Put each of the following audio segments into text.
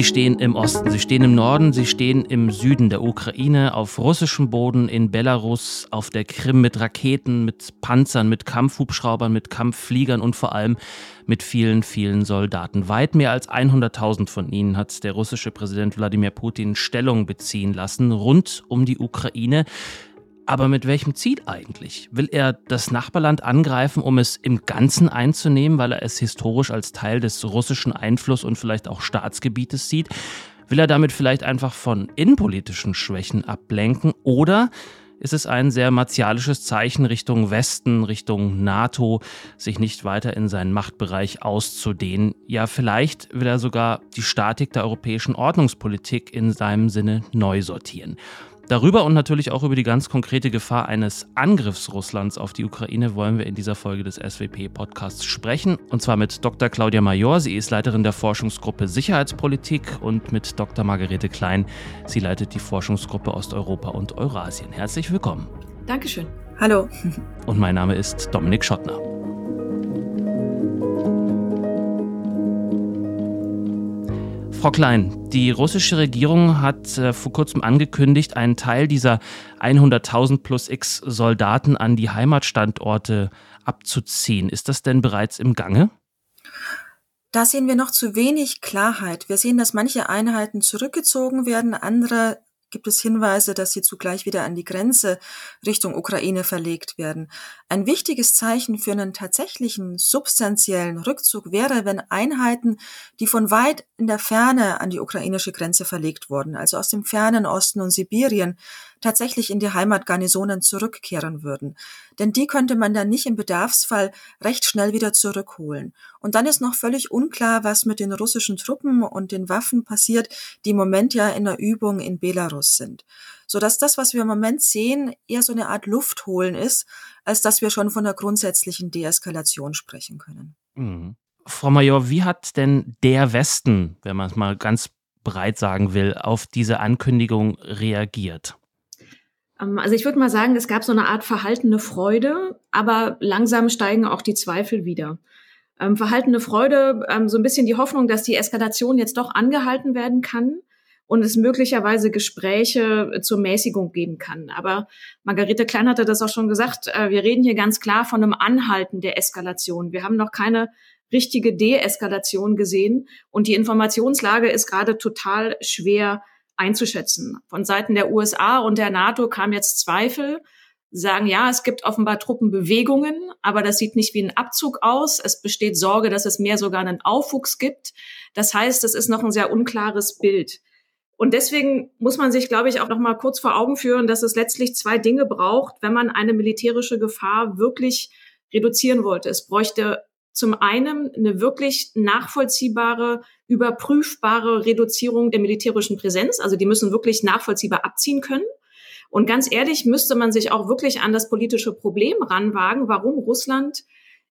Sie stehen im Osten, Sie stehen im Norden, Sie stehen im Süden der Ukraine, auf russischem Boden, in Belarus, auf der Krim mit Raketen, mit Panzern, mit Kampfhubschraubern, mit Kampffliegern und vor allem mit vielen, vielen Soldaten. Weit mehr als 100.000 von ihnen hat der russische Präsident Wladimir Putin Stellung beziehen lassen, rund um die Ukraine. Aber mit welchem Ziel eigentlich? Will er das Nachbarland angreifen, um es im Ganzen einzunehmen, weil er es historisch als Teil des russischen Einfluss und vielleicht auch Staatsgebietes sieht? Will er damit vielleicht einfach von innenpolitischen Schwächen ablenken? Oder ist es ein sehr martialisches Zeichen Richtung Westen, Richtung NATO, sich nicht weiter in seinen Machtbereich auszudehnen? Ja, vielleicht will er sogar die Statik der europäischen Ordnungspolitik in seinem Sinne neu sortieren. Darüber und natürlich auch über die ganz konkrete Gefahr eines Angriffs Russlands auf die Ukraine wollen wir in dieser Folge des SWP-Podcasts sprechen. Und zwar mit Dr. Claudia Major. Sie ist Leiterin der Forschungsgruppe Sicherheitspolitik und mit Dr. Margarete Klein. Sie leitet die Forschungsgruppe Osteuropa und Eurasien. Herzlich willkommen. Dankeschön. Hallo. Und mein Name ist Dominik Schottner. Frau Klein, die russische Regierung hat äh, vor kurzem angekündigt, einen Teil dieser 100.000 plus X Soldaten an die Heimatstandorte abzuziehen. Ist das denn bereits im Gange? Da sehen wir noch zu wenig Klarheit. Wir sehen, dass manche Einheiten zurückgezogen werden, andere gibt es Hinweise, dass sie zugleich wieder an die Grenze Richtung Ukraine verlegt werden. Ein wichtiges Zeichen für einen tatsächlichen substanziellen Rückzug wäre, wenn Einheiten, die von weit in der Ferne an die ukrainische Grenze verlegt wurden, also aus dem fernen Osten und Sibirien, tatsächlich in die Heimatgarnisonen zurückkehren würden. Denn die könnte man dann nicht im Bedarfsfall recht schnell wieder zurückholen. Und dann ist noch völlig unklar, was mit den russischen Truppen und den Waffen passiert, die im Moment ja in der Übung in Belarus sind. Sodass das, was wir im Moment sehen, eher so eine Art Luftholen ist, als dass wir schon von einer grundsätzlichen Deeskalation sprechen können. Mhm. Frau Major, wie hat denn der Westen, wenn man es mal ganz breit sagen will, auf diese Ankündigung reagiert? Ähm, also ich würde mal sagen, es gab so eine Art verhaltene Freude, aber langsam steigen auch die Zweifel wieder. Ähm, verhaltene Freude, ähm, so ein bisschen die Hoffnung, dass die Eskalation jetzt doch angehalten werden kann und es möglicherweise Gespräche zur Mäßigung geben kann. Aber Margarete Klein hatte das auch schon gesagt, äh, wir reden hier ganz klar von einem Anhalten der Eskalation. Wir haben noch keine richtige Deeskalation gesehen und die Informationslage ist gerade total schwer einzuschätzen. Von Seiten der USA und der NATO kam jetzt Zweifel, sagen, ja, es gibt offenbar Truppenbewegungen, aber das sieht nicht wie ein Abzug aus. Es besteht Sorge, dass es mehr sogar einen Aufwuchs gibt. Das heißt, es ist noch ein sehr unklares Bild. Und deswegen muss man sich, glaube ich, auch noch mal kurz vor Augen führen, dass es letztlich zwei Dinge braucht, wenn man eine militärische Gefahr wirklich reduzieren wollte. Es bräuchte zum einen eine wirklich nachvollziehbare, überprüfbare Reduzierung der militärischen Präsenz. Also die müssen wirklich nachvollziehbar abziehen können. Und ganz ehrlich müsste man sich auch wirklich an das politische Problem ranwagen, warum Russland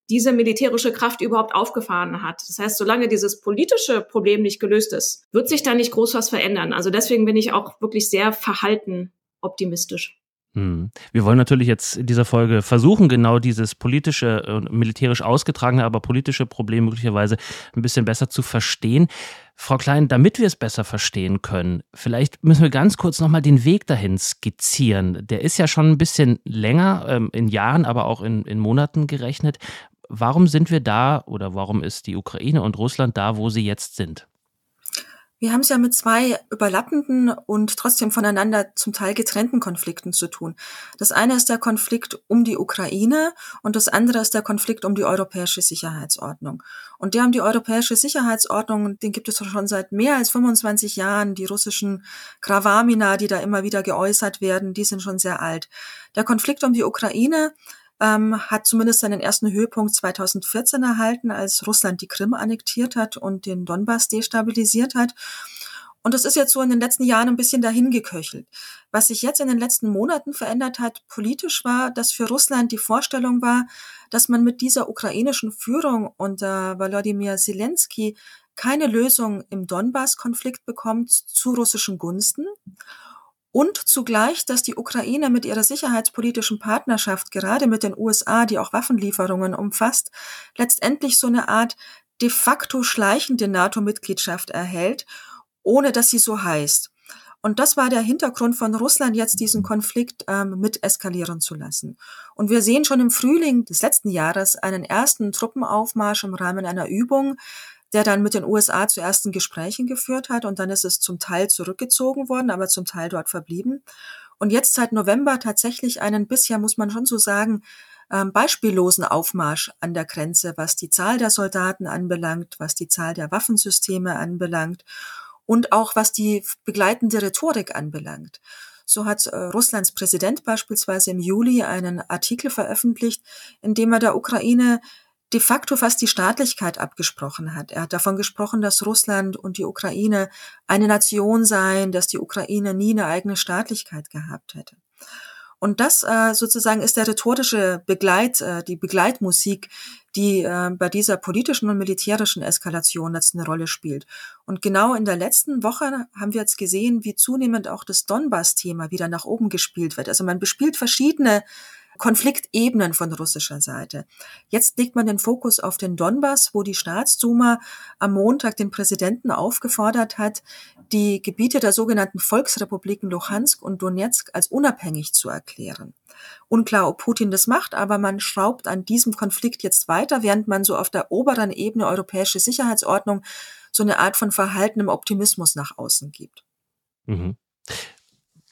diese militärische Kraft überhaupt aufgefahren hat. Das heißt, solange dieses politische Problem nicht gelöst ist, wird sich da nicht groß was verändern. Also deswegen bin ich auch wirklich sehr verhalten optimistisch. Hm. Wir wollen natürlich jetzt in dieser Folge versuchen, genau dieses politische, und militärisch ausgetragene, aber politische Problem möglicherweise ein bisschen besser zu verstehen. Frau Klein, damit wir es besser verstehen können, vielleicht müssen wir ganz kurz nochmal den Weg dahin skizzieren. Der ist ja schon ein bisschen länger, ähm, in Jahren, aber auch in, in Monaten gerechnet. Warum sind wir da oder warum ist die Ukraine und Russland da, wo sie jetzt sind? Wir haben es ja mit zwei überlappenden und trotzdem voneinander zum Teil getrennten Konflikten zu tun. Das eine ist der Konflikt um die Ukraine und das andere ist der Konflikt um die europäische Sicherheitsordnung. Und der um die europäische Sicherheitsordnung, den gibt es schon seit mehr als 25 Jahren. Die russischen Krawamina, die da immer wieder geäußert werden, die sind schon sehr alt. Der Konflikt um die Ukraine ähm, hat zumindest seinen ersten Höhepunkt 2014 erhalten, als Russland die Krim annektiert hat und den Donbass destabilisiert hat. Und das ist jetzt so in den letzten Jahren ein bisschen dahin geköchelt. Was sich jetzt in den letzten Monaten verändert hat, politisch war, dass für Russland die Vorstellung war, dass man mit dieser ukrainischen Führung unter Volodymyr Zelensky keine Lösung im Donbass-Konflikt bekommt zu russischen Gunsten und zugleich, dass die Ukraine mit ihrer sicherheitspolitischen Partnerschaft, gerade mit den USA, die auch Waffenlieferungen umfasst, letztendlich so eine Art de facto schleichende NATO-Mitgliedschaft erhält, ohne dass sie so heißt. Und das war der Hintergrund von Russland, jetzt diesen Konflikt ähm, mit eskalieren zu lassen. Und wir sehen schon im Frühling des letzten Jahres einen ersten Truppenaufmarsch im Rahmen einer Übung, der dann mit den USA zu ersten Gesprächen geführt hat. Und dann ist es zum Teil zurückgezogen worden, aber zum Teil dort verblieben. Und jetzt seit November tatsächlich einen bisher, muss man schon so sagen, ähm, beispiellosen Aufmarsch an der Grenze, was die Zahl der Soldaten anbelangt, was die Zahl der Waffensysteme anbelangt und auch was die begleitende Rhetorik anbelangt. So hat äh, Russlands Präsident beispielsweise im Juli einen Artikel veröffentlicht, in dem er der Ukraine de facto fast die Staatlichkeit abgesprochen hat. Er hat davon gesprochen, dass Russland und die Ukraine eine Nation seien, dass die Ukraine nie eine eigene Staatlichkeit gehabt hätte. Und das äh, sozusagen ist der rhetorische Begleit, äh, die Begleitmusik, die äh, bei dieser politischen und militärischen Eskalation jetzt eine Rolle spielt. Und genau in der letzten Woche haben wir jetzt gesehen, wie zunehmend auch das Donbass-Thema wieder nach oben gespielt wird. Also man bespielt verschiedene Konfliktebenen von russischer Seite. Jetzt legt man den Fokus auf den Donbass, wo die Staatsduma am Montag den Präsidenten aufgefordert hat, die Gebiete der sogenannten Volksrepubliken Luhansk und Donetsk als unabhängig zu erklären. Unklar, ob Putin das macht, aber man schraubt an diesem Konflikt jetzt weiter, während man so auf der oberen Ebene europäische Sicherheitsordnung so eine Art von verhaltenem Optimismus nach außen gibt. Mhm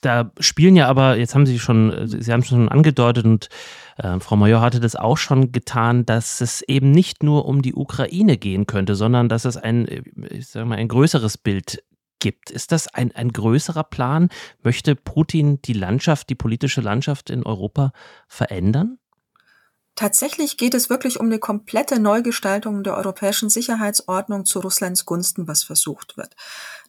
da spielen ja aber, jetzt haben Sie schon, Sie haben schon angedeutet und äh, Frau Major hatte das auch schon getan, dass es eben nicht nur um die Ukraine gehen könnte, sondern dass es ein, ich sage mal, ein größeres Bild gibt. Ist das ein, ein größerer Plan? Möchte Putin die Landschaft, die politische Landschaft in Europa verändern? Tatsächlich geht es wirklich um eine komplette Neugestaltung der europäischen Sicherheitsordnung zu Russlands Gunsten, was versucht wird.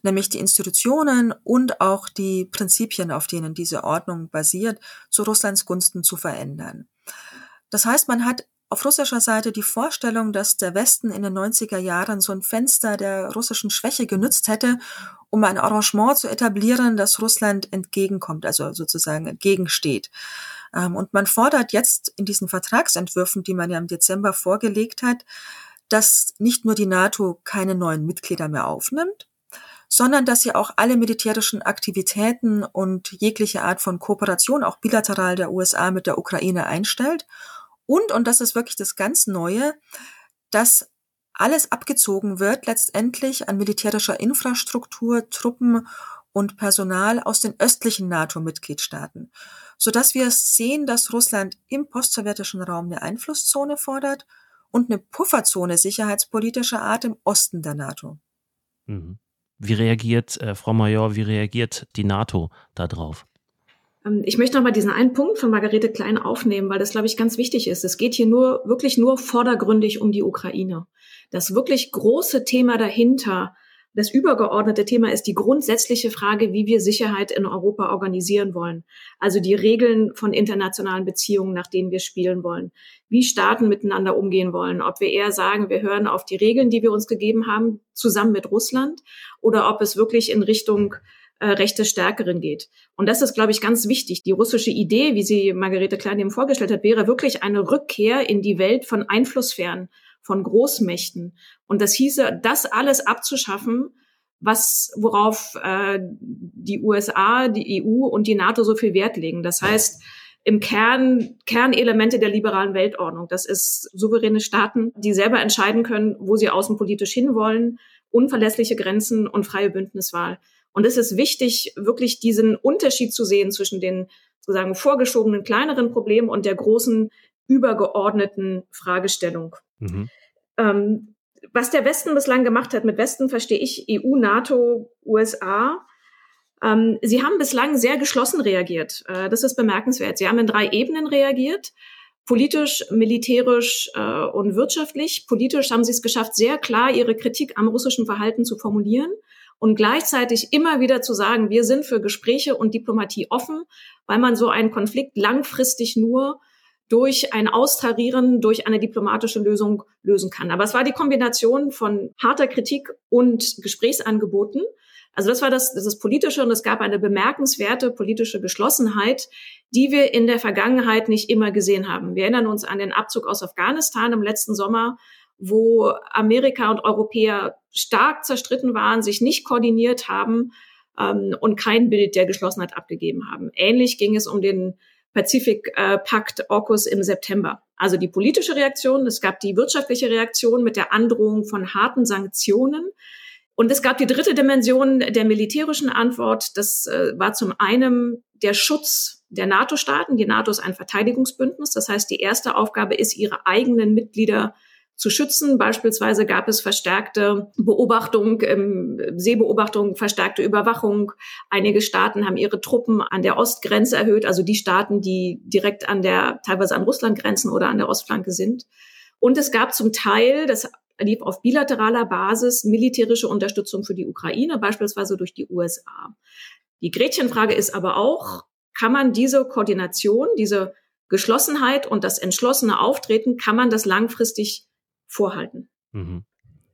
Nämlich die Institutionen und auch die Prinzipien, auf denen diese Ordnung basiert, zu Russlands Gunsten zu verändern. Das heißt, man hat auf russischer Seite die Vorstellung, dass der Westen in den 90er Jahren so ein Fenster der russischen Schwäche genützt hätte, um ein Arrangement zu etablieren, das Russland entgegenkommt, also sozusagen entgegensteht. Ähm, und man fordert jetzt in diesen Vertragsentwürfen, die man ja im Dezember vorgelegt hat, dass nicht nur die NATO keine neuen Mitglieder mehr aufnimmt, sondern dass sie auch alle militärischen Aktivitäten und jegliche Art von Kooperation, auch bilateral der USA mit der Ukraine einstellt. Und, und das ist wirklich das ganz Neue, dass alles abgezogen wird letztendlich an militärischer Infrastruktur, Truppen und Personal aus den östlichen NATO-Mitgliedstaaten sodass wir sehen, dass Russland im postsowjetischen Raum eine Einflusszone fordert und eine Pufferzone sicherheitspolitischer Art im Osten der NATO. Mhm. Wie reagiert, äh, Frau Major, wie reagiert die NATO darauf? Ähm, ich möchte nochmal diesen einen Punkt von Margarete Klein aufnehmen, weil das, glaube ich, ganz wichtig ist. Es geht hier nur, wirklich nur vordergründig um die Ukraine. Das wirklich große Thema dahinter das übergeordnete Thema ist die grundsätzliche Frage, wie wir Sicherheit in Europa organisieren wollen. Also die Regeln von internationalen Beziehungen, nach denen wir spielen wollen. Wie Staaten miteinander umgehen wollen. Ob wir eher sagen, wir hören auf die Regeln, die wir uns gegeben haben, zusammen mit Russland, oder ob es wirklich in Richtung äh, rechte Stärkerin geht. Und das ist, glaube ich, ganz wichtig. Die russische Idee, wie sie Margarete Klein eben vorgestellt hat, wäre wirklich eine Rückkehr in die Welt von Einflusssphären von Großmächten. Und das hieße, das alles abzuschaffen, was worauf äh, die USA, die EU und die NATO so viel Wert legen. Das heißt, im Kern Kernelemente der liberalen Weltordnung. Das ist souveräne Staaten, die selber entscheiden können, wo sie außenpolitisch hinwollen, unverlässliche Grenzen und freie Bündniswahl. Und es ist wichtig, wirklich diesen Unterschied zu sehen zwischen den sozusagen vorgeschobenen kleineren Problemen und der großen übergeordneten Fragestellung. Mhm. Ähm, was der Westen bislang gemacht hat, mit Westen verstehe ich EU, NATO, USA. Ähm, sie haben bislang sehr geschlossen reagiert. Äh, das ist bemerkenswert. Sie haben in drei Ebenen reagiert. Politisch, militärisch äh, und wirtschaftlich. Politisch haben sie es geschafft, sehr klar ihre Kritik am russischen Verhalten zu formulieren und gleichzeitig immer wieder zu sagen, wir sind für Gespräche und Diplomatie offen, weil man so einen Konflikt langfristig nur durch ein Austarieren, durch eine diplomatische Lösung lösen kann. Aber es war die Kombination von harter Kritik und Gesprächsangeboten. Also das war das, das ist Politische und es gab eine bemerkenswerte politische Geschlossenheit, die wir in der Vergangenheit nicht immer gesehen haben. Wir erinnern uns an den Abzug aus Afghanistan im letzten Sommer, wo Amerika und Europäer stark zerstritten waren, sich nicht koordiniert haben ähm, und kein Bild der Geschlossenheit abgegeben haben. Ähnlich ging es um den Pazifik-Pakt äh, AUKUS im September. Also die politische Reaktion, es gab die wirtschaftliche Reaktion mit der Androhung von harten Sanktionen. Und es gab die dritte Dimension der militärischen Antwort. Das äh, war zum einen der Schutz der NATO-Staaten. Die NATO ist ein Verteidigungsbündnis. Das heißt, die erste Aufgabe ist, ihre eigenen Mitglieder zu schützen. Beispielsweise gab es verstärkte Beobachtung, ähm, Seebeobachtung, verstärkte Überwachung. Einige Staaten haben ihre Truppen an der Ostgrenze erhöht, also die Staaten, die direkt an der, teilweise an Russland grenzen oder an der Ostflanke sind. Und es gab zum Teil, das lief auf bilateraler Basis, militärische Unterstützung für die Ukraine, beispielsweise durch die USA. Die Gretchenfrage ist aber auch, kann man diese Koordination, diese Geschlossenheit und das entschlossene Auftreten, kann man das langfristig vorhalten. Mhm.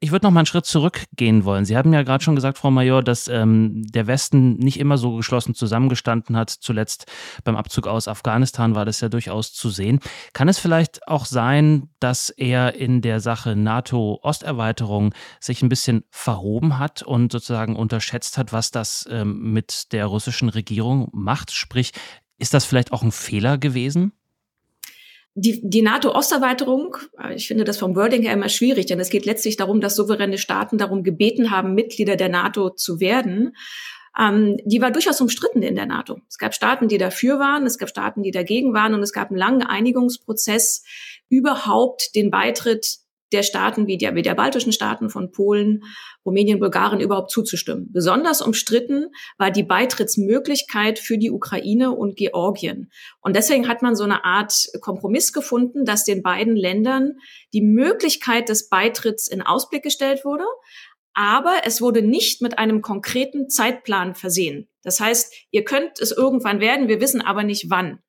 Ich würde noch mal einen Schritt zurückgehen wollen. Sie haben ja gerade schon gesagt, Frau Major, dass ähm, der Westen nicht immer so geschlossen zusammengestanden hat. Zuletzt beim Abzug aus Afghanistan war das ja durchaus zu sehen. Kann es vielleicht auch sein, dass er in der Sache NATO-Osterweiterung sich ein bisschen verhoben hat und sozusagen unterschätzt hat, was das ähm, mit der russischen Regierung macht? Sprich, ist das vielleicht auch ein Fehler gewesen? Die, die NATO-Osterweiterung, äh, ich finde das vom Wording her immer schwierig, denn es geht letztlich darum, dass souveräne Staaten darum gebeten haben, Mitglieder der NATO zu werden. Ähm, die war durchaus umstritten in der NATO. Es gab Staaten, die dafür waren, es gab Staaten, die dagegen waren und es gab einen langen Einigungsprozess, überhaupt den Beitritt der Staaten wie der, wie der baltischen Staaten von Polen, Rumänien, Bulgarien überhaupt zuzustimmen. Besonders umstritten war die Beitrittsmöglichkeit für die Ukraine und Georgien. Und deswegen hat man so eine Art Kompromiss gefunden, dass den beiden Ländern die Möglichkeit des Beitritts in Ausblick gestellt wurde. Aber es wurde nicht mit einem konkreten Zeitplan versehen. Das heißt, ihr könnt es irgendwann werden, wir wissen aber nicht wann.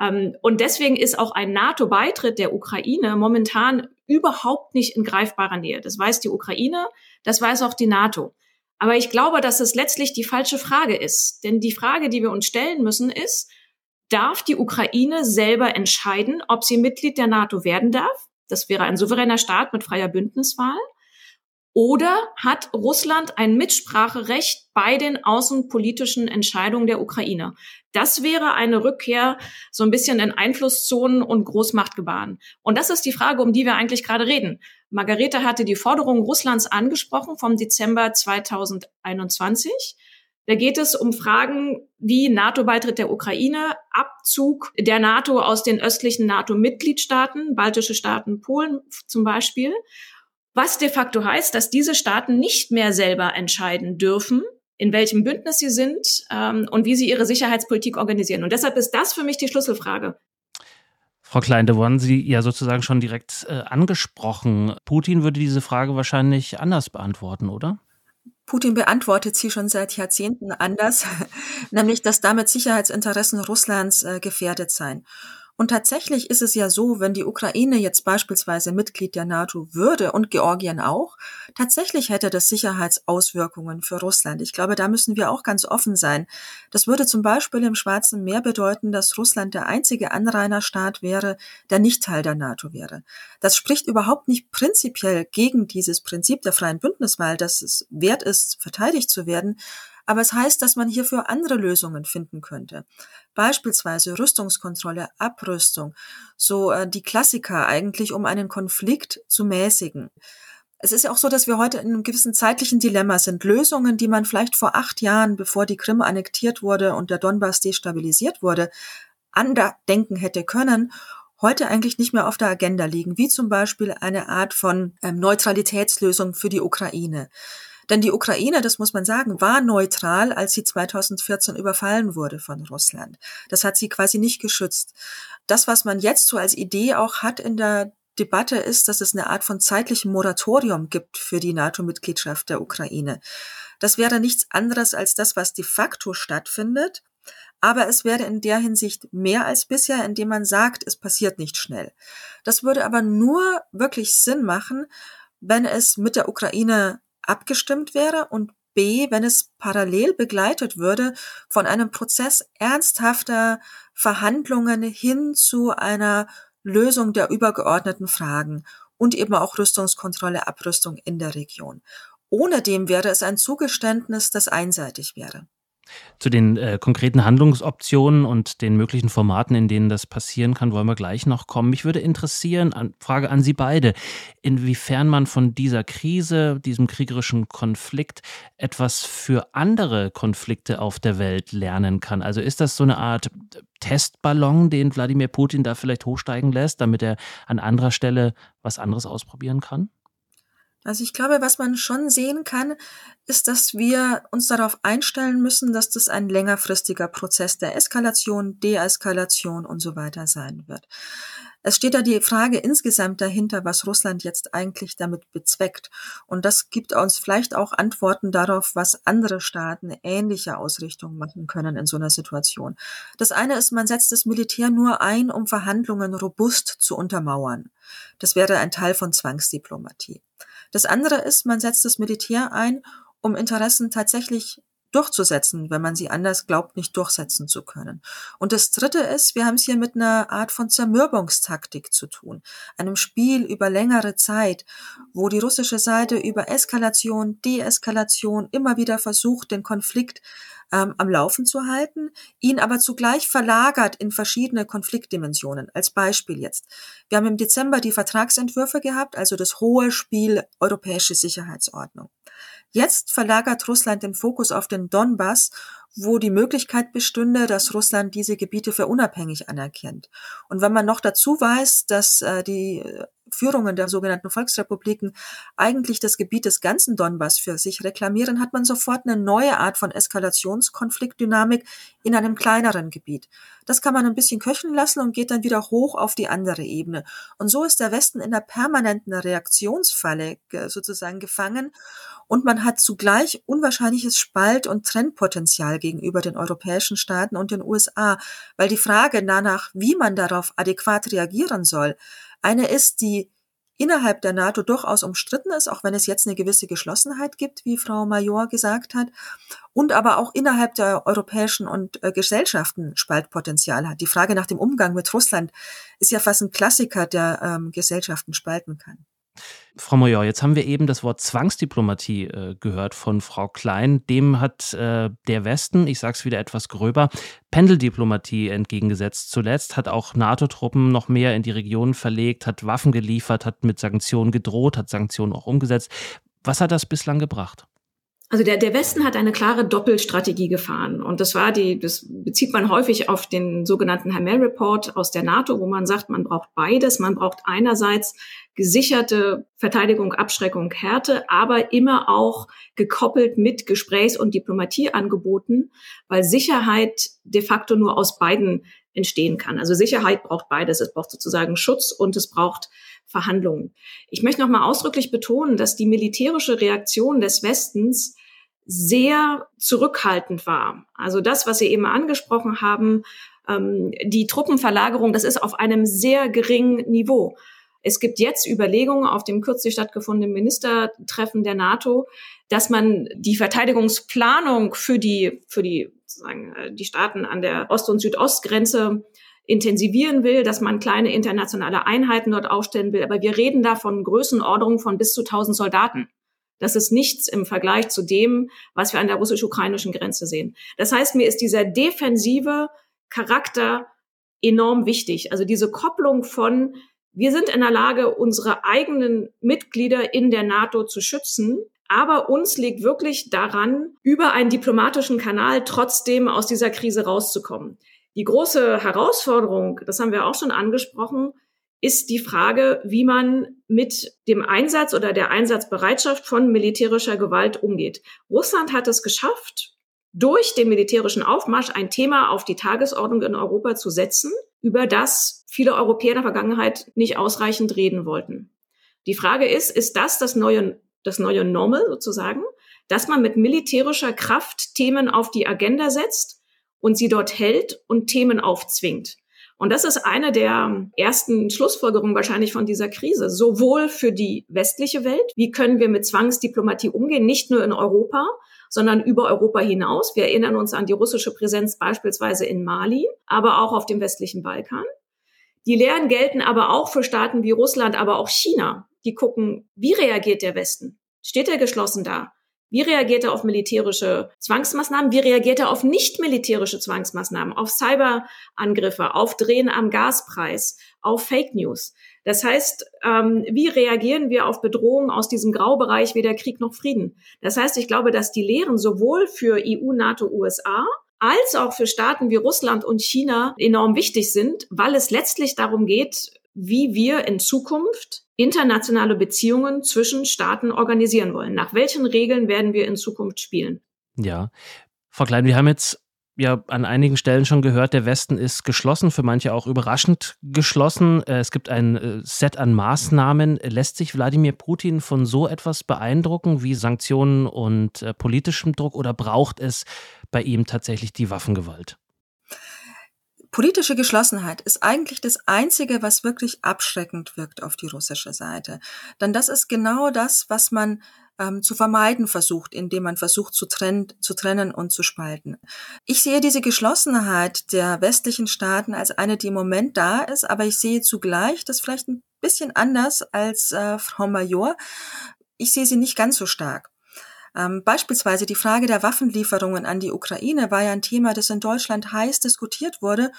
Ähm, und deswegen ist auch ein NATO-Beitritt der Ukraine momentan überhaupt nicht in greifbarer Nähe. Das weiß die Ukraine, das weiß auch die NATO. Aber ich glaube, dass es letztlich die falsche Frage ist. Denn die Frage, die wir uns stellen müssen, ist, darf die Ukraine selber entscheiden, ob sie Mitglied der NATO werden darf? Das wäre ein souveräner Staat mit freier Bündniswahl. Oder hat Russland ein Mitspracherecht bei den außenpolitischen Entscheidungen der Ukraine? Das wäre eine Rückkehr so ein bisschen in Einflusszonen und Großmachtgebaren. Und das ist die Frage, um die wir eigentlich gerade reden. Margarete hatte die Forderung Russlands angesprochen vom Dezember 2021. Da geht es um Fragen wie NATO-Beitritt der Ukraine, Abzug der NATO aus den östlichen NATO-Mitgliedstaaten, baltische Staaten, Polen zum Beispiel was de facto heißt, dass diese Staaten nicht mehr selber entscheiden dürfen, in welchem Bündnis sie sind ähm, und wie sie ihre Sicherheitspolitik organisieren. Und deshalb ist das für mich die Schlüsselfrage. Frau Klein, da wurden Sie ja sozusagen schon direkt äh, angesprochen. Putin würde diese Frage wahrscheinlich anders beantworten, oder? Putin beantwortet sie schon seit Jahrzehnten anders, nämlich dass damit Sicherheitsinteressen Russlands äh, gefährdet seien. Und tatsächlich ist es ja so, wenn die Ukraine jetzt beispielsweise Mitglied der NATO würde und Georgien auch, tatsächlich hätte das Sicherheitsauswirkungen für Russland. Ich glaube, da müssen wir auch ganz offen sein. Das würde zum Beispiel im Schwarzen Meer bedeuten, dass Russland der einzige Anrainerstaat wäre, der nicht Teil der NATO wäre. Das spricht überhaupt nicht prinzipiell gegen dieses Prinzip der freien Bündniswahl, dass es wert ist, verteidigt zu werden, aber es heißt, dass man hierfür andere Lösungen finden könnte. Beispielsweise Rüstungskontrolle, Abrüstung, so äh, die Klassiker eigentlich, um einen Konflikt zu mäßigen. Es ist ja auch so, dass wir heute in einem gewissen zeitlichen Dilemma sind. Lösungen, die man vielleicht vor acht Jahren, bevor die Krim annektiert wurde und der Donbass destabilisiert wurde, andenken hätte können, heute eigentlich nicht mehr auf der Agenda liegen, wie zum Beispiel eine Art von ähm, Neutralitätslösung für die Ukraine. Denn die Ukraine, das muss man sagen, war neutral, als sie 2014 überfallen wurde von Russland. Das hat sie quasi nicht geschützt. Das, was man jetzt so als Idee auch hat in der Debatte ist, dass es eine Art von zeitlichem Moratorium gibt für die NATO-Mitgliedschaft der Ukraine. Das wäre nichts anderes als das, was de facto stattfindet. Aber es wäre in der Hinsicht mehr als bisher, indem man sagt, es passiert nicht schnell. Das würde aber nur wirklich Sinn machen, wenn es mit der Ukraine abgestimmt wäre und B, wenn es parallel begleitet würde von einem Prozess ernsthafter Verhandlungen hin zu einer Lösung der übergeordneten Fragen. und eben auch Rüstungskontrolle, Abrüstung in der Region. Ohne dem wäre es ein Zugeständnis, das einseitig wäre. Zu den äh, konkreten Handlungsoptionen und den möglichen Formaten, in denen das passieren kann, wollen wir gleich noch kommen. Mich würde interessieren, an, Frage an Sie beide, inwiefern man von dieser Krise, diesem kriegerischen Konflikt etwas für andere Konflikte auf der Welt lernen kann. Also ist das so eine Art Testballon, den Wladimir Putin da vielleicht hochsteigen lässt, damit er an anderer Stelle was anderes ausprobieren kann? Also ich glaube, was man schon sehen kann, ist, dass wir uns darauf einstellen müssen, dass das ein längerfristiger Prozess der Eskalation, Deeskalation und so weiter sein wird. Es steht da die Frage insgesamt dahinter, was Russland jetzt eigentlich damit bezweckt. Und das gibt uns vielleicht auch Antworten darauf, was andere Staaten ähnliche Ausrichtungen machen können in so einer Situation. Das eine ist, man setzt das Militär nur ein, um Verhandlungen robust zu untermauern. Das wäre ein Teil von Zwangsdiplomatie. Das andere ist, man setzt das Militär ein, um Interessen tatsächlich durchzusetzen, wenn man sie anders glaubt, nicht durchsetzen zu können. Und das Dritte ist, wir haben es hier mit einer Art von Zermürbungstaktik zu tun, einem Spiel über längere Zeit, wo die russische Seite über Eskalation, Deeskalation immer wieder versucht, den Konflikt ähm, am Laufen zu halten, ihn aber zugleich verlagert in verschiedene Konfliktdimensionen. Als Beispiel jetzt. Wir haben im Dezember die Vertragsentwürfe gehabt, also das hohe Spiel europäische Sicherheitsordnung. Jetzt verlagert Russland den Fokus auf den Donbass, wo die Möglichkeit bestünde, dass Russland diese Gebiete für unabhängig anerkennt. Und wenn man noch dazu weiß, dass äh, die Führungen der sogenannten Volksrepubliken eigentlich das Gebiet des ganzen Donbass für sich reklamieren, hat man sofort eine neue Art von Eskalationskonfliktdynamik in einem kleineren Gebiet. Das kann man ein bisschen köcheln lassen und geht dann wieder hoch auf die andere Ebene. Und so ist der Westen in der permanenten Reaktionsfalle sozusagen gefangen und man hat zugleich unwahrscheinliches Spalt- und Trendpotenzial gegenüber den europäischen Staaten und den USA, weil die Frage danach, wie man darauf adäquat reagieren soll, eine ist, die innerhalb der NATO durchaus umstritten ist, auch wenn es jetzt eine gewisse Geschlossenheit gibt, wie Frau Major gesagt hat, und aber auch innerhalb der europäischen und äh, Gesellschaften Spaltpotenzial hat. Die Frage nach dem Umgang mit Russland ist ja fast ein Klassiker, der ähm, Gesellschaften spalten kann. Frau Major, jetzt haben wir eben das Wort Zwangsdiplomatie äh, gehört von Frau Klein. Dem hat äh, der Westen, ich sage es wieder etwas gröber, Pendeldiplomatie entgegengesetzt. Zuletzt hat auch NATO-Truppen noch mehr in die Region verlegt, hat Waffen geliefert, hat mit Sanktionen gedroht, hat Sanktionen auch umgesetzt. Was hat das bislang gebracht? Also der, der Westen hat eine klare Doppelstrategie gefahren. Und das war die, das bezieht man häufig auf den sogenannten Hamel Report aus der NATO, wo man sagt, man braucht beides. Man braucht einerseits gesicherte Verteidigung, Abschreckung, Härte, aber immer auch gekoppelt mit Gesprächs- und Diplomatieangeboten, weil Sicherheit de facto nur aus beiden entstehen kann. Also Sicherheit braucht beides. Es braucht sozusagen Schutz und es braucht Verhandlungen. Ich möchte noch mal ausdrücklich betonen, dass die militärische Reaktion des Westens sehr zurückhaltend war. Also das, was Sie eben angesprochen haben, ähm, die Truppenverlagerung, das ist auf einem sehr geringen Niveau. Es gibt jetzt Überlegungen auf dem kürzlich stattgefundenen Ministertreffen der NATO, dass man die Verteidigungsplanung für die, für die, sozusagen, äh, die Staaten an der Ost- und Südostgrenze intensivieren will, dass man kleine internationale Einheiten dort aufstellen will. Aber wir reden da von Größenordnungen von bis zu 1000 Soldaten. Das ist nichts im Vergleich zu dem, was wir an der russisch-ukrainischen Grenze sehen. Das heißt, mir ist dieser defensive Charakter enorm wichtig. Also diese Kopplung von, wir sind in der Lage, unsere eigenen Mitglieder in der NATO zu schützen, aber uns liegt wirklich daran, über einen diplomatischen Kanal trotzdem aus dieser Krise rauszukommen. Die große Herausforderung, das haben wir auch schon angesprochen, ist die Frage, wie man mit dem Einsatz oder der Einsatzbereitschaft von militärischer Gewalt umgeht. Russland hat es geschafft, durch den militärischen Aufmarsch ein Thema auf die Tagesordnung in Europa zu setzen, über das viele Europäer in der Vergangenheit nicht ausreichend reden wollten. Die Frage ist, ist das das neue, das neue Normal sozusagen, dass man mit militärischer Kraft Themen auf die Agenda setzt und sie dort hält und Themen aufzwingt? Und das ist eine der ersten Schlussfolgerungen wahrscheinlich von dieser Krise. Sowohl für die westliche Welt, wie können wir mit Zwangsdiplomatie umgehen, nicht nur in Europa, sondern über Europa hinaus. Wir erinnern uns an die russische Präsenz beispielsweise in Mali, aber auch auf dem westlichen Balkan. Die Lehren gelten aber auch für Staaten wie Russland, aber auch China. die gucken, wie reagiert der Westen? Steht er geschlossen da? Wie reagiert er auf militärische Zwangsmaßnahmen? Wie reagiert er auf nicht militärische Zwangsmaßnahmen, auf Cyberangriffe, auf Drehen am Gaspreis, auf Fake News? Das heißt, ähm, wie reagieren wir auf Bedrohungen aus diesem Graubereich weder Krieg noch Frieden? Das heißt, ich glaube, dass die Lehren sowohl für EU, NATO, USA als auch für Staaten wie Russland und China enorm wichtig sind, weil es letztlich darum geht, wie wir in Zukunft internationale Beziehungen zwischen Staaten organisieren wollen. Nach welchen Regeln werden wir in Zukunft spielen? Ja. Frau Klein, wir haben jetzt ja an einigen Stellen schon gehört, der Westen ist geschlossen, für manche auch überraschend geschlossen. Äh, es gibt ein äh, Set an Maßnahmen. Lässt sich Wladimir Putin von so etwas beeindrucken wie Sanktionen und äh, politischem Druck oder braucht es bei ihm tatsächlich die Waffengewalt? Politische Geschlossenheit ist eigentlich das Einzige, was wirklich abschreckend wirkt auf die russische Seite. Denn das ist genau das, was man ähm, zu vermeiden versucht, indem man versucht zu, trenn zu trennen und zu spalten. Ich sehe diese Geschlossenheit der westlichen Staaten als eine, die im Moment da ist, aber ich sehe zugleich das vielleicht ein bisschen anders als äh, Frau Major. Ich sehe sie nicht ganz so stark. Ähm, beispielsweise die Frage der Waffenlieferungen an die Ukraine war ja ein Thema, das in Deutschland heiß diskutiert wurde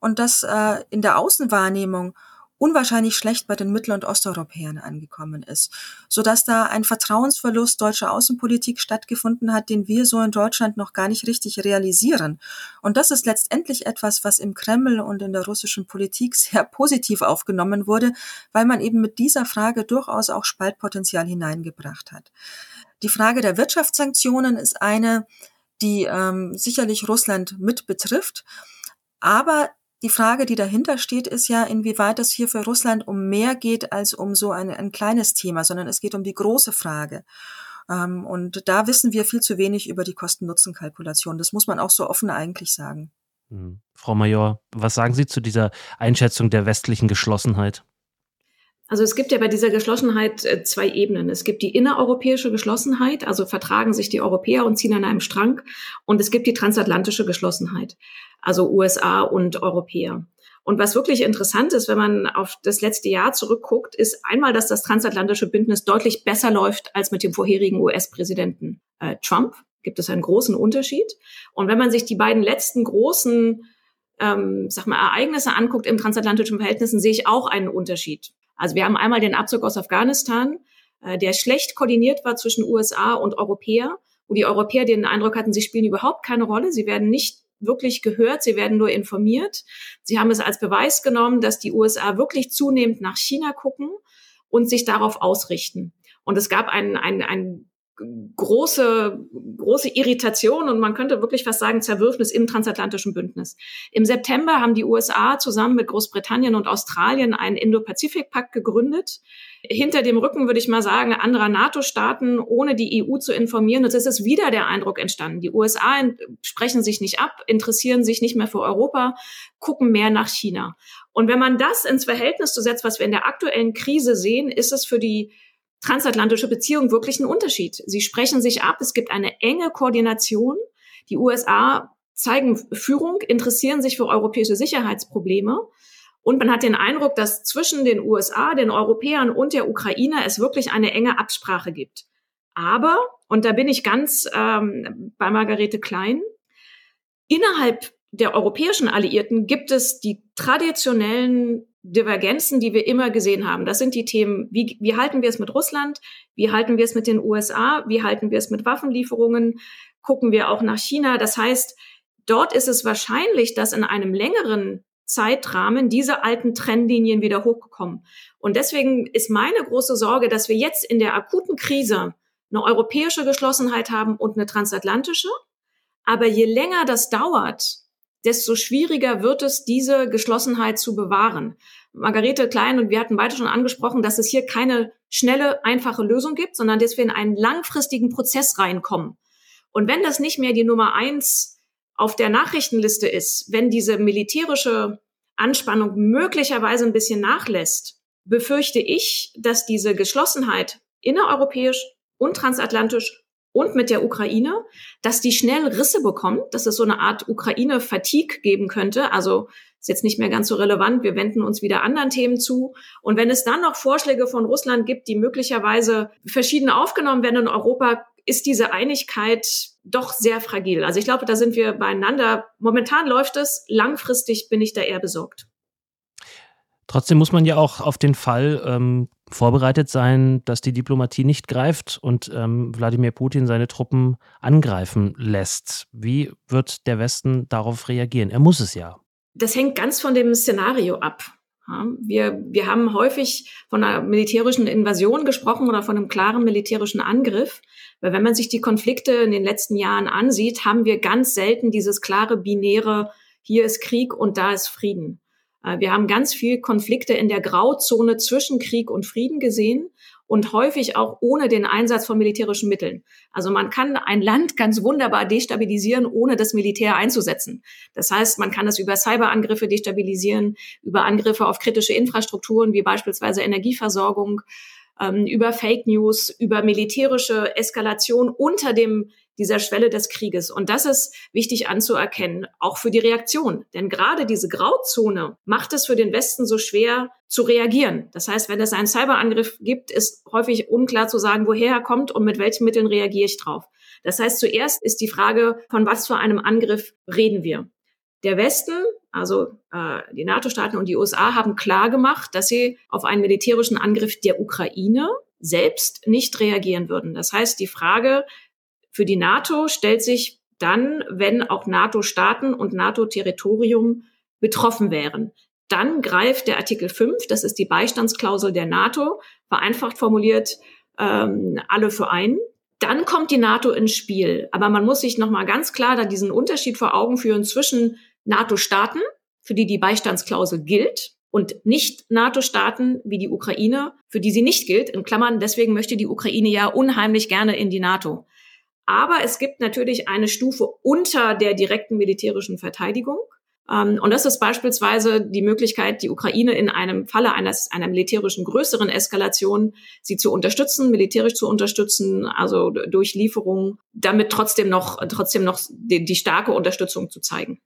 und das äh, in der Außenwahrnehmung unwahrscheinlich schlecht bei den Mittel- und Osteuropäern angekommen ist, so dass da ein Vertrauensverlust deutscher Außenpolitik stattgefunden hat, den wir so in Deutschland noch gar nicht richtig realisieren. Und das ist letztendlich etwas, was im Kreml und in der russischen Politik sehr positiv aufgenommen wurde, weil man eben mit dieser Frage durchaus auch Spaltpotenzial hineingebracht hat. Die Frage der Wirtschaftssanktionen ist eine, die ähm, sicherlich Russland mit betrifft. Aber die Frage, die dahinter steht, ist ja, inwieweit es hier für Russland um mehr geht als um so ein, ein kleines Thema, sondern es geht um die große Frage. Ähm, und da wissen wir viel zu wenig über die Kosten-Nutzen-Kalkulation. Das muss man auch so offen eigentlich sagen. Hm. Frau Major, was sagen Sie zu dieser Einschätzung der westlichen Geschlossenheit? Also es gibt ja bei dieser Geschlossenheit äh, zwei Ebenen. Es gibt die innereuropäische Geschlossenheit, also vertragen sich die Europäer und ziehen an einem Strang. Und es gibt die transatlantische Geschlossenheit, also USA und Europäer. Und was wirklich interessant ist, wenn man auf das letzte Jahr zurückguckt, ist einmal, dass das transatlantische Bündnis deutlich besser läuft als mit dem vorherigen US-Präsidenten äh, Trump. Gibt es einen großen Unterschied. Und wenn man sich die beiden letzten großen ähm, sag mal, Ereignisse anguckt im transatlantischen Verhältnissen, sehe ich auch einen Unterschied. Also wir haben einmal den Abzug aus Afghanistan, äh, der schlecht koordiniert war zwischen USA und Europäer, wo die Europäer den Eindruck hatten, sie spielen überhaupt keine Rolle, sie werden nicht wirklich gehört, sie werden nur informiert. Sie haben es als Beweis genommen, dass die USA wirklich zunehmend nach China gucken und sich darauf ausrichten. Und es gab ein, ein, ein große, große Irritation und man könnte wirklich fast sagen Zerwürfnis im transatlantischen Bündnis. Im September haben die USA zusammen mit Großbritannien und Australien einen Indo-Pazifik-Pakt gegründet. Hinter dem Rücken würde ich mal sagen, anderer NATO-Staaten, ohne die EU zu informieren. Und es ist wieder der Eindruck entstanden. Die USA sprechen sich nicht ab, interessieren sich nicht mehr für Europa, gucken mehr nach China. Und wenn man das ins Verhältnis zu setzt, was wir in der aktuellen Krise sehen, ist es für die transatlantische Beziehung wirklich ein Unterschied. Sie sprechen sich ab, es gibt eine enge Koordination. Die USA zeigen Führung, interessieren sich für europäische Sicherheitsprobleme. Und man hat den Eindruck, dass zwischen den USA, den Europäern und der Ukraine es wirklich eine enge Absprache gibt. Aber, und da bin ich ganz ähm, bei Margarete Klein, innerhalb der europäischen Alliierten gibt es die traditionellen Divergenzen, die wir immer gesehen haben. Das sind die Themen, wie, wie halten wir es mit Russland? Wie halten wir es mit den USA? Wie halten wir es mit Waffenlieferungen? Gucken wir auch nach China? Das heißt, dort ist es wahrscheinlich, dass in einem längeren Zeitrahmen diese alten Trennlinien wieder hochkommen. Und deswegen ist meine große Sorge, dass wir jetzt in der akuten Krise eine europäische Geschlossenheit haben und eine transatlantische. Aber je länger das dauert, desto schwieriger wird es, diese Geschlossenheit zu bewahren. Margarete Klein und wir hatten beide schon angesprochen, dass es hier keine schnelle, einfache Lösung gibt, sondern dass wir in einen langfristigen Prozess reinkommen. Und wenn das nicht mehr die Nummer eins auf der Nachrichtenliste ist, wenn diese militärische Anspannung möglicherweise ein bisschen nachlässt, befürchte ich, dass diese Geschlossenheit innereuropäisch und transatlantisch und mit der Ukraine, dass die schnell Risse bekommt, dass es so eine Art Ukraine-Fatigue geben könnte. Also ist jetzt nicht mehr ganz so relevant. Wir wenden uns wieder anderen Themen zu. Und wenn es dann noch Vorschläge von Russland gibt, die möglicherweise verschieden aufgenommen werden in Europa, ist diese Einigkeit doch sehr fragil. Also ich glaube, da sind wir beieinander. Momentan läuft es, langfristig bin ich da eher besorgt. Trotzdem muss man ja auch auf den Fall ähm, vorbereitet sein, dass die Diplomatie nicht greift und ähm, Wladimir Putin seine Truppen angreifen lässt. Wie wird der Westen darauf reagieren? Er muss es ja. Das hängt ganz von dem Szenario ab. Wir, wir haben häufig von einer militärischen Invasion gesprochen oder von einem klaren militärischen Angriff. Weil wenn man sich die Konflikte in den letzten Jahren ansieht, haben wir ganz selten dieses klare binäre, hier ist Krieg und da ist Frieden. Äh, wir haben ganz viel Konflikte in der Grauzone zwischen Krieg und Frieden gesehen und häufig auch ohne den Einsatz von militärischen Mitteln. Also man kann ein Land ganz wunderbar destabilisieren, ohne das Militär einzusetzen. Das heißt, man kann es über Cyberangriffe destabilisieren, über Angriffe auf kritische Infrastrukturen wie beispielsweise Energieversorgung, ähm, über Fake News, über militärische Eskalation unter dem dieser Schwelle des Krieges. Und das ist wichtig anzuerkennen, auch für die Reaktion. Denn gerade diese Grauzone macht es für den Westen so schwer zu reagieren. Das heißt, wenn es einen Cyberangriff gibt, ist häufig unklar zu sagen, woher er kommt und mit welchen Mitteln reagiere ich drauf. Das heißt, zuerst ist die Frage, von was für einem Angriff reden wir. Der Westen, also äh, die NATO-Staaten und die USA, haben klar gemacht, dass sie auf einen militärischen Angriff der Ukraine selbst nicht reagieren würden. Das heißt, die Frage, für die NATO stellt sich dann, wenn auch NATO-Staaten und NATO-Territorium betroffen wären. Dann greift der Artikel 5, das ist die Beistandsklausel der NATO, vereinfacht formuliert, ähm, alle für einen. Dann kommt die NATO ins Spiel. Aber man muss sich nochmal ganz klar da diesen Unterschied vor Augen führen zwischen NATO-Staaten, für die die Beistandsklausel gilt, und nicht NATO-Staaten wie die Ukraine, für die sie nicht gilt. In Klammern, deswegen möchte die Ukraine ja unheimlich gerne in die NATO. Aber es gibt natürlich eine Stufe unter der direkten militärischen Verteidigung. Ähm, und das ist beispielsweise die Möglichkeit, die Ukraine in einem Falle eines, einer militärischen größeren Eskalation, sie zu unterstützen, militärisch zu unterstützen, also durch Lieferungen, damit trotzdem noch, trotzdem noch die, die starke Unterstützung zu zeigen.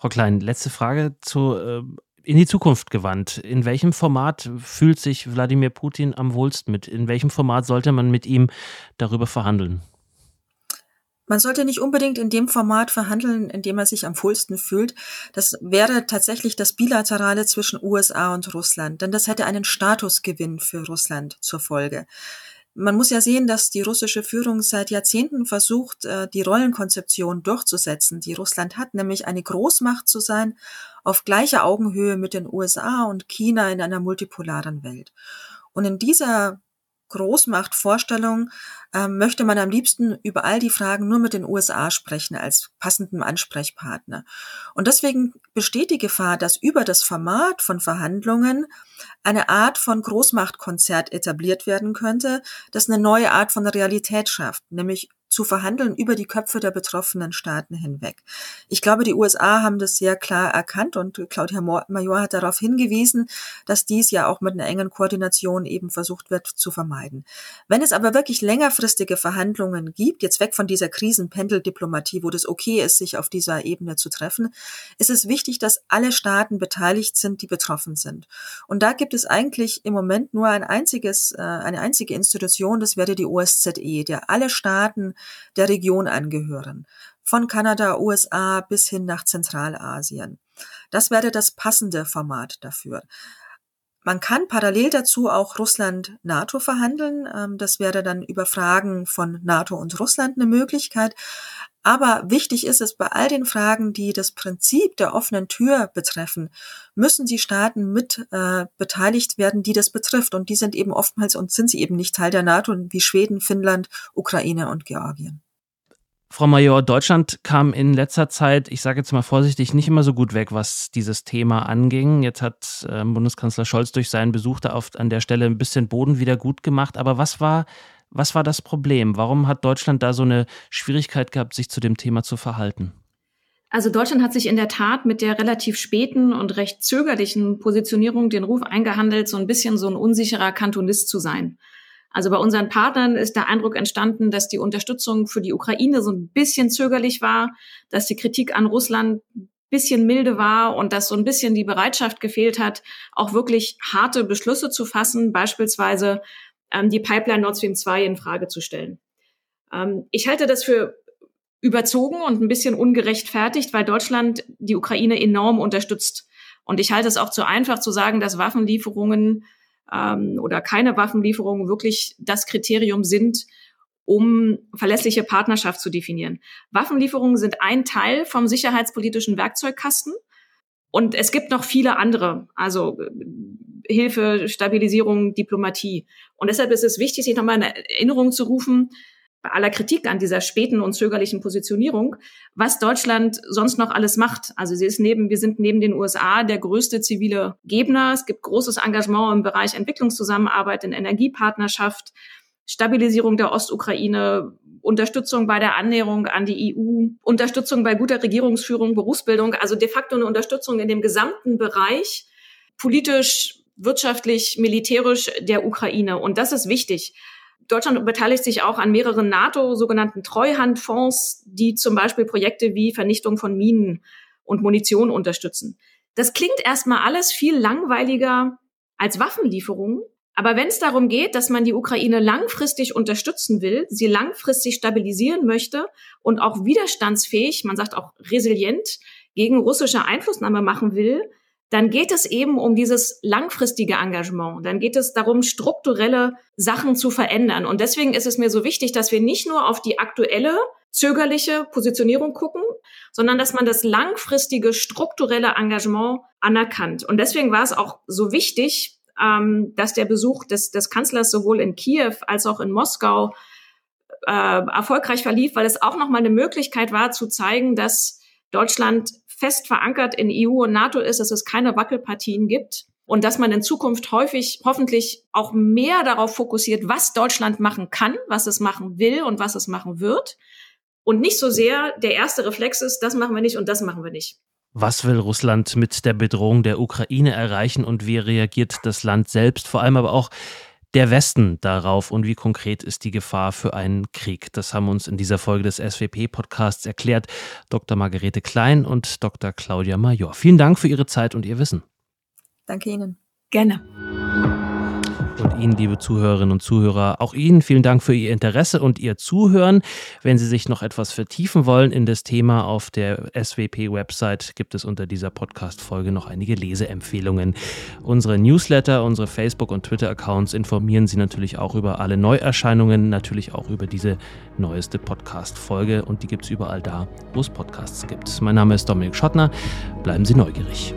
Frau Klein, letzte Frage zu, äh, in die Zukunft gewandt. In welchem Format fühlt sich Wladimir Putin am wohlsten mit? In welchem Format sollte man mit ihm darüber verhandeln? Man sollte nicht unbedingt in dem Format verhandeln, in dem er sich am wohlsten fühlt. Das wäre tatsächlich das Bilaterale zwischen USA und Russland, denn das hätte einen Statusgewinn für Russland zur Folge. Man muss ja sehen, dass die russische Führung seit Jahrzehnten versucht, äh, die Rollenkonzeption durchzusetzen, die Russland hat, nämlich eine Großmacht zu sein, auf gleicher Augenhöhe mit den USA und China in einer multipolaren Welt. Und in dieser Großmachtvorstellung ähm, möchte man am liebsten über all die Fragen nur mit den USA sprechen als passenden Ansprechpartner. Und deswegen besteht die Gefahr, dass über das Format von Verhandlungen eine Art von Großmachtkonzert etabliert werden könnte, das eine neue Art von Realität schafft, nämlich zu verhandeln über die Köpfe der betroffenen Staaten hinweg. Ich glaube, die USA haben das sehr klar erkannt und Claudia Major hat darauf hingewiesen, dass dies ja auch mit einer engen Koordination eben versucht wird zu vermeiden. Wenn es aber wirklich längerfristige Verhandlungen gibt, jetzt weg von dieser Krisenpendeldiplomatie, wo das okay ist, sich auf dieser Ebene zu treffen, ist es wichtig, dass alle Staaten beteiligt sind, die betroffen sind. Und da gibt es eigentlich im Moment nur ein einziges, äh, eine einzige Institution, das wäre die OSZE, der alle Staaten der Region angehören, von Kanada, USA bis hin nach Zentralasien. Das wäre das passende Format dafür. Man kann parallel dazu auch Russland-NATO verhandeln. Ähm, das wäre dann über Fragen von NATO und Russland eine Möglichkeit. Aber wichtig ist es, bei all den Fragen, die das Prinzip der offenen Tür betreffen, müssen die Staaten mit äh, beteiligt werden, die das betrifft. Und die sind eben oftmals und sind sie eben nicht Teil der NATO, wie Schweden, Finnland, Ukraine und Georgien. Frau Major, Deutschland kam in letzter Zeit, ich sage jetzt mal vorsichtig, nicht immer so gut weg, was dieses Thema anging. Jetzt hat äh, Bundeskanzler Scholz durch seinen Besuch da oft an der Stelle ein bisschen Boden wieder gut gemacht. Aber was war was war das Problem? Warum hat Deutschland da so eine Schwierigkeit gehabt, sich zu dem Thema zu verhalten? Also Deutschland hat sich in der Tat mit der relativ späten und recht zögerlichen Positionierung den Ruf eingehandelt, so ein bisschen so ein unsicherer Kantonist zu sein. Also bei unseren Partnern ist der Eindruck entstanden, dass die Unterstützung für die Ukraine so ein bisschen zögerlich war, dass die Kritik an Russland bisschen milde war und dass so ein bisschen die Bereitschaft gefehlt hat, auch wirklich harte Beschlüsse zu fassen, beispielsweise ähm, die Pipeline Nord Stream 2 in Frage zu stellen. Ähm, ich halte das für überzogen und ein bisschen ungerechtfertigt, weil Deutschland die Ukraine enorm unterstützt. Und ich halte es auch zu einfach zu sagen, dass Waffenlieferungen ähm, oder keine Waffenlieferungen wirklich das Kriterium sind, um verlässliche Partnerschaft zu definieren. Waffenlieferungen sind ein Teil vom sicherheitspolitischen Werkzeugkasten. Und es gibt noch viele andere, also äh, Hilfe, Stabilisierung, Diplomatie. Und deshalb ist es wichtig, sich nochmal in Erinnerung zu rufen, bei aller Kritik an dieser späten und zögerlichen Positionierung, was Deutschland sonst noch alles macht. Also sie ist neben, wir sind neben den USA der größte zivile Gebner. Es gibt großes Engagement im Bereich Entwicklungszusammenarbeit, in Energiepartnerschaft. Stabilisierung der Ostukraine, Unterstützung bei der Annäherung an die EU, Unterstützung bei guter Regierungsführung, Berufsbildung, also de facto eine Unterstützung in dem gesamten Bereich, politisch, wirtschaftlich, militärisch der Ukraine. Und das ist wichtig. Deutschland beteiligt sich auch an mehreren NATO sogenannten Treuhandfonds, die zum Beispiel Projekte wie Vernichtung von Minen und Munition unterstützen. Das klingt erstmal alles viel langweiliger als Waffenlieferungen. Aber wenn es darum geht, dass man die Ukraine langfristig unterstützen will, sie langfristig stabilisieren möchte und auch widerstandsfähig, man sagt auch resilient gegen russische Einflussnahme machen will, dann geht es eben um dieses langfristige Engagement. Dann geht es darum, strukturelle Sachen zu verändern. Und deswegen ist es mir so wichtig, dass wir nicht nur auf die aktuelle zögerliche Positionierung gucken, sondern dass man das langfristige strukturelle Engagement anerkannt. Und deswegen war es auch so wichtig, ähm, dass der Besuch des, des Kanzlers sowohl in Kiew als auch in Moskau äh, erfolgreich verlief, weil es auch nochmal eine Möglichkeit war zu zeigen, dass Deutschland fest verankert in EU und NATO ist, dass es keine Wackelpartien gibt und dass man in Zukunft häufig hoffentlich auch mehr darauf fokussiert, was Deutschland machen kann, was es machen will und was es machen wird. Und nicht so sehr der erste Reflex ist, das machen wir nicht und das machen wir nicht. Was will Russland mit der Bedrohung der Ukraine erreichen und wie reagiert das Land selbst, vor allem aber auch der Westen darauf und wie konkret ist die Gefahr für einen Krieg? Das haben uns in dieser Folge des SWP-Podcasts erklärt Dr. Margarete Klein und Dr. Claudia Major. Vielen Dank für Ihre Zeit und Ihr Wissen. Danke Ihnen. Gerne. Und Ihnen, liebe Zuhörerinnen und Zuhörer, auch Ihnen vielen Dank für Ihr Interesse und Ihr Zuhören. Wenn Sie sich noch etwas vertiefen wollen in das Thema auf der SWP-Website, gibt es unter dieser Podcast-Folge noch einige Leseempfehlungen. Unsere Newsletter, unsere Facebook- und Twitter-Accounts informieren Sie natürlich auch über alle Neuerscheinungen, natürlich auch über diese neueste Podcast-Folge und die gibt es überall da, wo es Podcasts gibt. Mein Name ist Dominik Schottner. Bleiben Sie neugierig.